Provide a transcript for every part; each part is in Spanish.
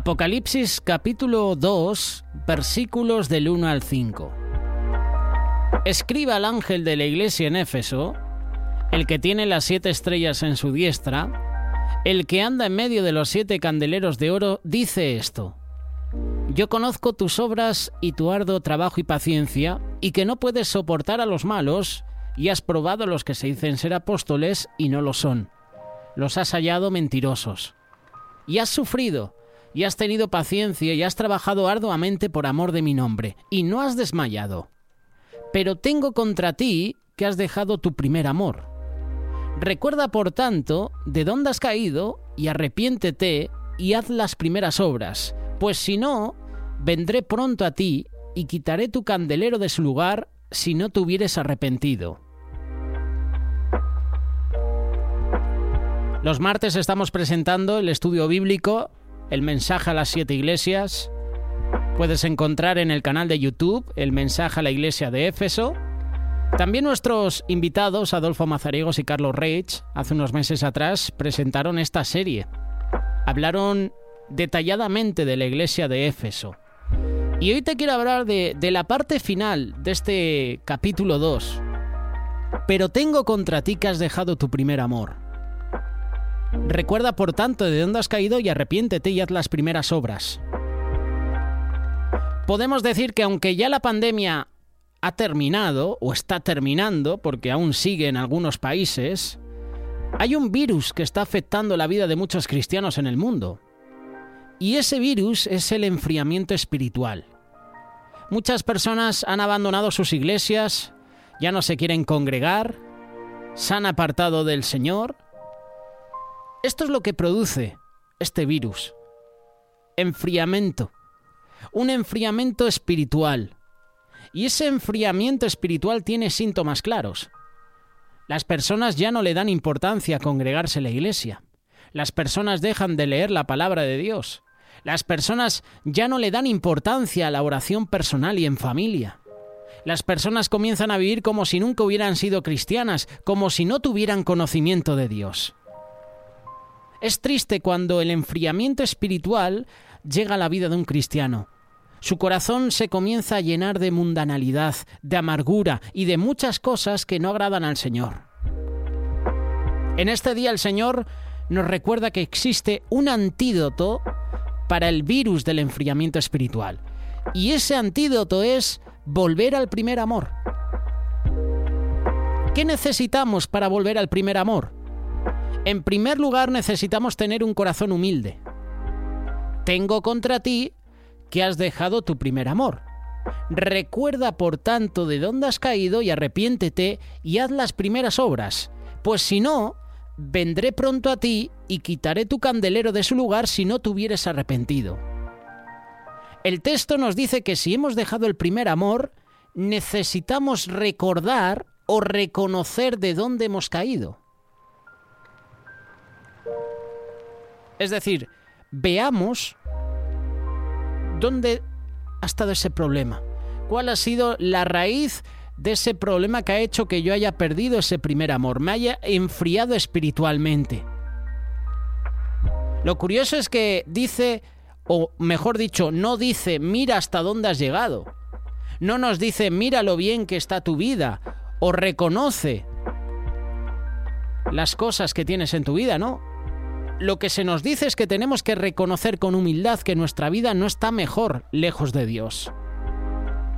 Apocalipsis capítulo 2, versículos del 1 al 5. Escriba al ángel de la iglesia en Éfeso, el que tiene las siete estrellas en su diestra, el que anda en medio de los siete candeleros de oro, dice esto. Yo conozco tus obras y tu arduo trabajo y paciencia, y que no puedes soportar a los malos, y has probado a los que se dicen ser apóstoles y no lo son. Los has hallado mentirosos. Y has sufrido y has tenido paciencia y has trabajado arduamente por amor de mi nombre, y no has desmayado. Pero tengo contra ti que has dejado tu primer amor. Recuerda, por tanto, de dónde has caído, y arrepiéntete y haz las primeras obras, pues si no, vendré pronto a ti y quitaré tu candelero de su lugar si no te hubieres arrepentido. Los martes estamos presentando el estudio bíblico el mensaje a las siete iglesias. Puedes encontrar en el canal de YouTube el mensaje a la iglesia de Éfeso. También nuestros invitados, Adolfo Mazariegos y Carlos Reich, hace unos meses atrás presentaron esta serie. Hablaron detalladamente de la iglesia de Éfeso. Y hoy te quiero hablar de, la parte final de este capítulo 2. Pero tengo contra ti que has dejado tu primer amor. Recuerda por tanto de dónde has caído y arrepiéntete y haz las primeras obras. Podemos decir que aunque ya la pandemia ha terminado o está terminando, porque aún sigue en algunos países, hay un virus que está afectando la vida de muchos cristianos en el mundo. Y ese virus es el enfriamiento espiritual. Muchas personas han abandonado sus iglesias, ya no se quieren congregar, se han apartado del Señor, esto es lo que produce este virus. Enfriamiento. Un enfriamiento espiritual. Y ese enfriamiento espiritual tiene síntomas claros. Las personas ya no le dan importancia a congregarse en la iglesia. Las personas dejan de leer la palabra de Dios. Las personas ya no le dan importancia a la oración personal y en familia. Las personas comienzan a vivir como si nunca hubieran sido cristianas, como si no tuvieran conocimiento de Dios. Es triste cuando el enfriamiento espiritual llega a la vida de un cristiano. Su corazón se comienza a llenar de mundanalidad, de amargura y de muchas cosas que no agradan al Señor. En este día el Señor nos recuerda que existe un antídoto para el virus del enfriamiento espiritual. Y ese antídoto es volver al primer amor. ¿Qué necesitamos para volver al primer amor? En primer lugar, necesitamos tener un corazón humilde. Tengo contra ti que has dejado tu primer amor. Recuerda, por tanto, de dónde has caído y arrepiéntete y haz las primeras obras, pues si no, vendré pronto a ti y quitaré tu candelero de su lugar si no te hubieres arrepentido. El texto nos dice que si hemos dejado el primer amor, necesitamos recordar o reconocer de dónde hemos caído. Es decir, veamos dónde ha estado ese problema. ¿Cuál ha sido la raíz de ese problema que ha hecho que yo haya perdido ese primer amor, me haya enfriado espiritualmente? Lo curioso es que dice, o mejor dicho, no dice, mira hasta dónde has llegado. No nos dice, mira lo bien que está tu vida, o reconoce las cosas que tienes en tu vida, ¿no? Lo que se nos dice es que tenemos que reconocer con humildad que nuestra vida no está mejor lejos de Dios.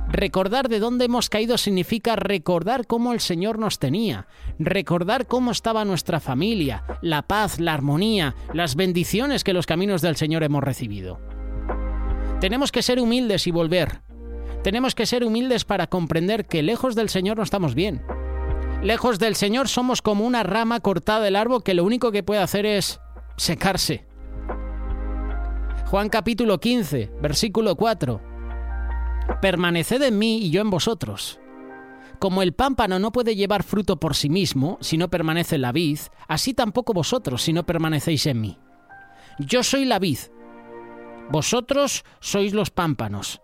Recordar de dónde hemos caído significa recordar cómo el Señor nos tenía, recordar cómo estaba nuestra familia, la paz, la armonía, las bendiciones que los caminos del Señor hemos recibido. Tenemos que ser humildes y volver. Tenemos que ser humildes para comprender que lejos del Señor no estamos bien. Lejos del Señor somos como una rama cortada del árbol que lo único que puede hacer es secarse. Juan capítulo 15, versículo 4. Permaneced en mí y yo en vosotros. Como el pámpano no puede llevar fruto por sí mismo si no permanece en la vid, así tampoco vosotros si no permanecéis en mí. Yo soy la vid, vosotros sois los pámpanos.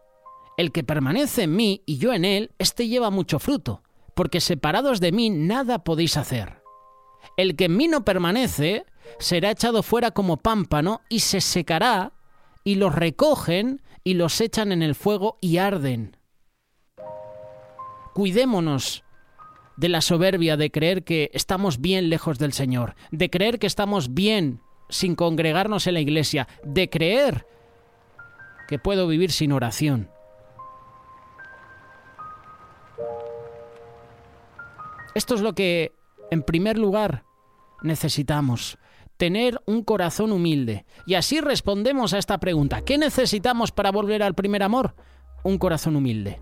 El que permanece en mí y yo en él, éste lleva mucho fruto, porque separados de mí nada podéis hacer. El que en mí no permanece será echado fuera como pámpano y se secará, y los recogen y los echan en el fuego y arden. Cuidémonos de la soberbia de creer que estamos bien lejos del Señor, de creer que estamos bien sin congregarnos en la iglesia, de creer que puedo vivir sin oración. Esto es lo que, en primer lugar, necesitamos. Tener un corazón humilde. Y así respondemos a esta pregunta. ¿Qué necesitamos para volver al primer amor? Un corazón humilde.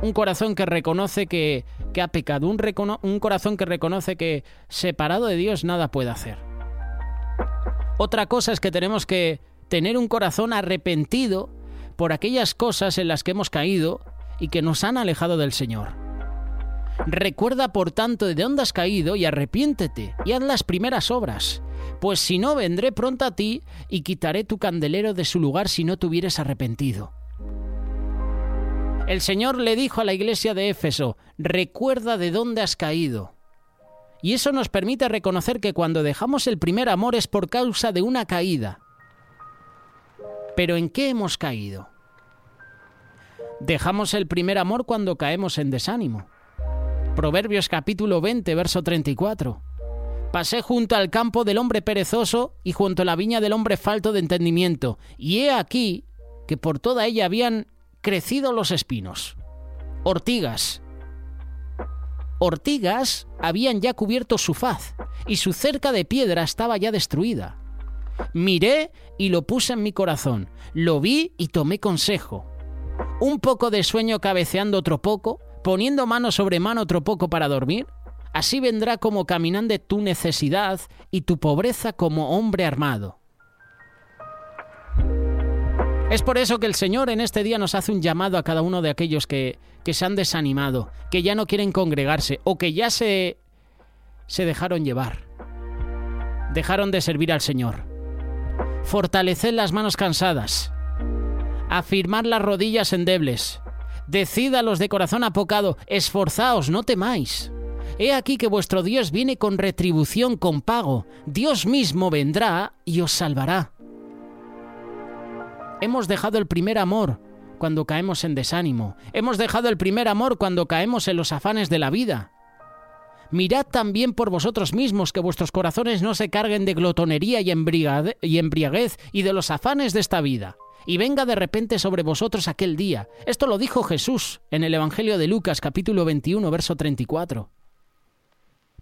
Un corazón que reconoce que, ha pecado. Un, corazón que reconoce que separado de Dios nada puede hacer. Otra cosa es que tenemos que tener un corazón arrepentido por aquellas cosas en las que hemos caído y que nos han alejado del Señor. Recuerda por tanto de dónde has caído y arrepiéntete y haz las primeras obras, pues si no vendré pronto a ti y quitaré tu candelero de su lugar si no te hubieras arrepentido. El Señor le dijo a la iglesia de Éfeso, recuerda de dónde has caído. Y eso nos permite reconocer que cuando dejamos el primer amor es por causa de una caída, pero ¿en qué hemos caído? Dejamos el primer amor cuando caemos en desánimo. Proverbios capítulo 20, verso 34. Pasé junto al campo del hombre perezoso y junto a la viña del hombre falto de entendimiento, y he aquí que por toda ella habían crecido los espinos. Ortigas. Ortigas habían ya cubierto su faz, y su cerca de piedra estaba ya destruida. Miré y lo puse en mi corazón. Lo vi y tomé consejo. Un poco de sueño cabeceando otro poco, poniendo mano sobre mano otro poco para dormir. Así vendrá como caminante tu necesidad y tu pobreza como hombre armado. Es por eso que el Señor en este día nos hace un llamado a cada uno de aquellos que, que se han desanimado, que ya no quieren congregarse o que ya se, se dejaron llevar. Dejaron de servir al Señor. Fortaleced las manos cansadas. Afirmad las rodillas endebles. Decid a los de corazón apocado, esforzaos, no temáis. He aquí que vuestro Dios viene con retribución, con pago. Dios mismo vendrá y os salvará. Hemos dejado el primer amor cuando caemos en desánimo. Hemos dejado el primer amor cuando caemos en los afanes de la vida. Mirad también por vosotros mismos que vuestros corazones no se carguen de glotonería y, embriaguez y de los afanes de esta vida, y venga de repente sobre vosotros aquel día. Esto lo dijo Jesús en el Evangelio de Lucas capítulo 21, verso 34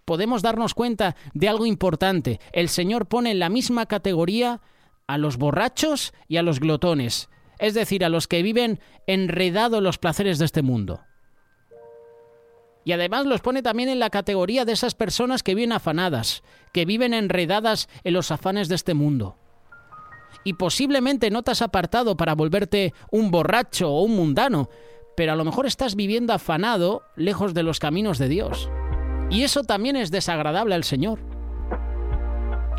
podemos darnos cuenta de algo importante. El Señor pone en la misma categoría a los borrachos y a los glotones, es decir, a los que viven enredados en los placeres de este mundo. Y además los pone también en la categoría de esas personas que viven afanadas, que viven enredadas en los afanes de este mundo. Y posiblemente no te has apartado para volverte un borracho o un mundano, pero a lo mejor estás viviendo afanado lejos de los caminos de Dios. Y eso también es desagradable al Señor.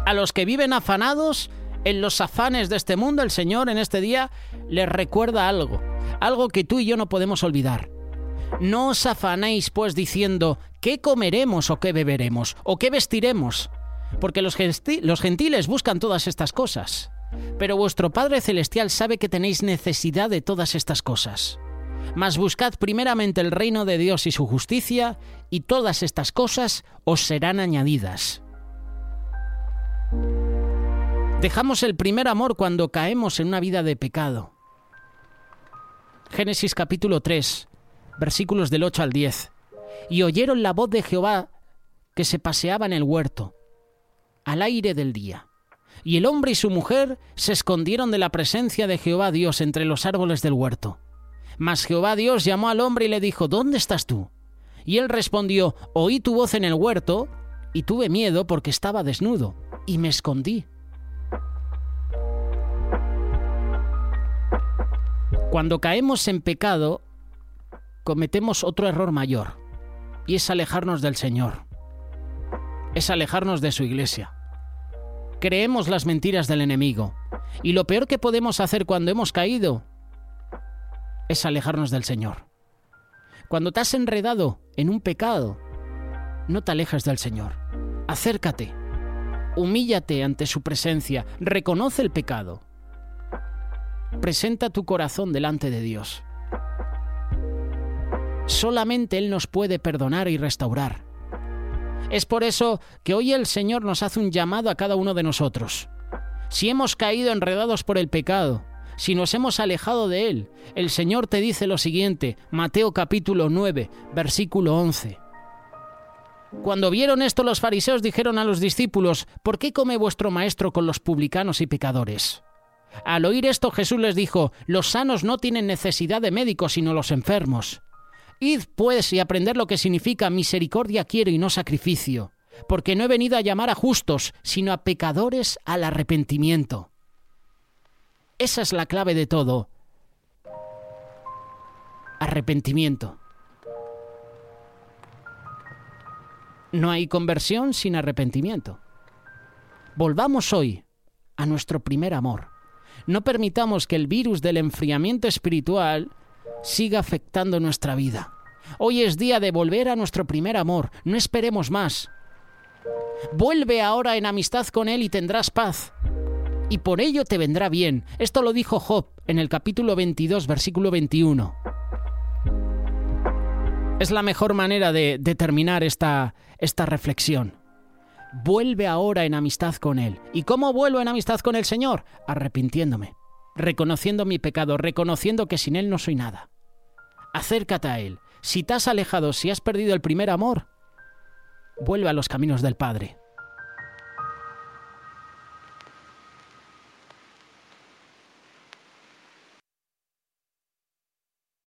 A los que viven afanados en los afanes de este mundo, el Señor en este día les recuerda algo, algo que tú y yo no podemos olvidar. No os afanéis pues diciendo, ¿qué comeremos o qué beberemos o qué vestiremos? Porque los, gentiles buscan todas estas cosas. Pero vuestro Padre Celestial sabe que tenéis necesidad de todas estas cosas. Mas buscad primeramente el reino de Dios y su justicia, y todas estas cosas os serán añadidas. Dejamos el primer amor cuando caemos en una vida de pecado. Génesis capítulo 3, versículos del 8 al 10. Y oyeron la voz de Jehová que se paseaba en el huerto, al aire del día. Y el hombre y su mujer se escondieron de la presencia de Jehová Dios entre los árboles del huerto. Mas Jehová Dios llamó al hombre y le dijo, ¿Dónde estás tú? Y él respondió, oí tu voz en el huerto y tuve miedo porque estaba desnudo y me escondí. Cuando caemos en pecado, cometemos otro error mayor, y es alejarnos del Señor, es alejarnos de su iglesia. Creemos las mentiras del enemigo, y lo peor que podemos hacer cuando hemos caído es alejarnos del Señor. Cuando te has enredado en un pecado, no te alejes del Señor. Acércate, humíllate ante su presencia, reconoce el pecado Presenta tu corazón delante de Dios. Solamente Él nos puede perdonar y restaurar. Es por eso que hoy el Señor nos hace un llamado a cada uno de nosotros. Si hemos caído enredados por el pecado, si nos hemos alejado de Él, el Señor te dice lo siguiente, Mateo capítulo 9, versículo 11. Cuando vieron esto los fariseos dijeron a los discípulos, ¿por qué come vuestro maestro con los publicanos y pecadores? Al oír esto Jesús les dijo, los sanos no tienen necesidad de médicos sino los enfermos. Id pues y aprender lo que significa misericordia quiero y no sacrificio, porque no he venido a llamar a justos, sino a pecadores al arrepentimiento. Esa es la clave de todo. Arrepentimiento. No hay conversión sin arrepentimiento. Volvamos hoy a nuestro primer amor. No permitamos que el virus del enfriamiento espiritual siga afectando nuestra vida. Hoy es día de volver a nuestro primer amor, no esperemos más. Vuelve ahora en amistad con Él y tendrás paz. Y por ello te vendrá bien. Esto lo dijo Job en el capítulo 22, versículo 21. Es la mejor manera de, determinar esta, esta reflexión vuelve ahora en amistad con Él. ¿Y cómo vuelvo en amistad con el Señor? Arrepintiéndome, reconociendo mi pecado, reconociendo que sin Él no soy nada. Acércate a Él. Si te has alejado, si has perdido el primer amor, vuelve a los caminos del Padre.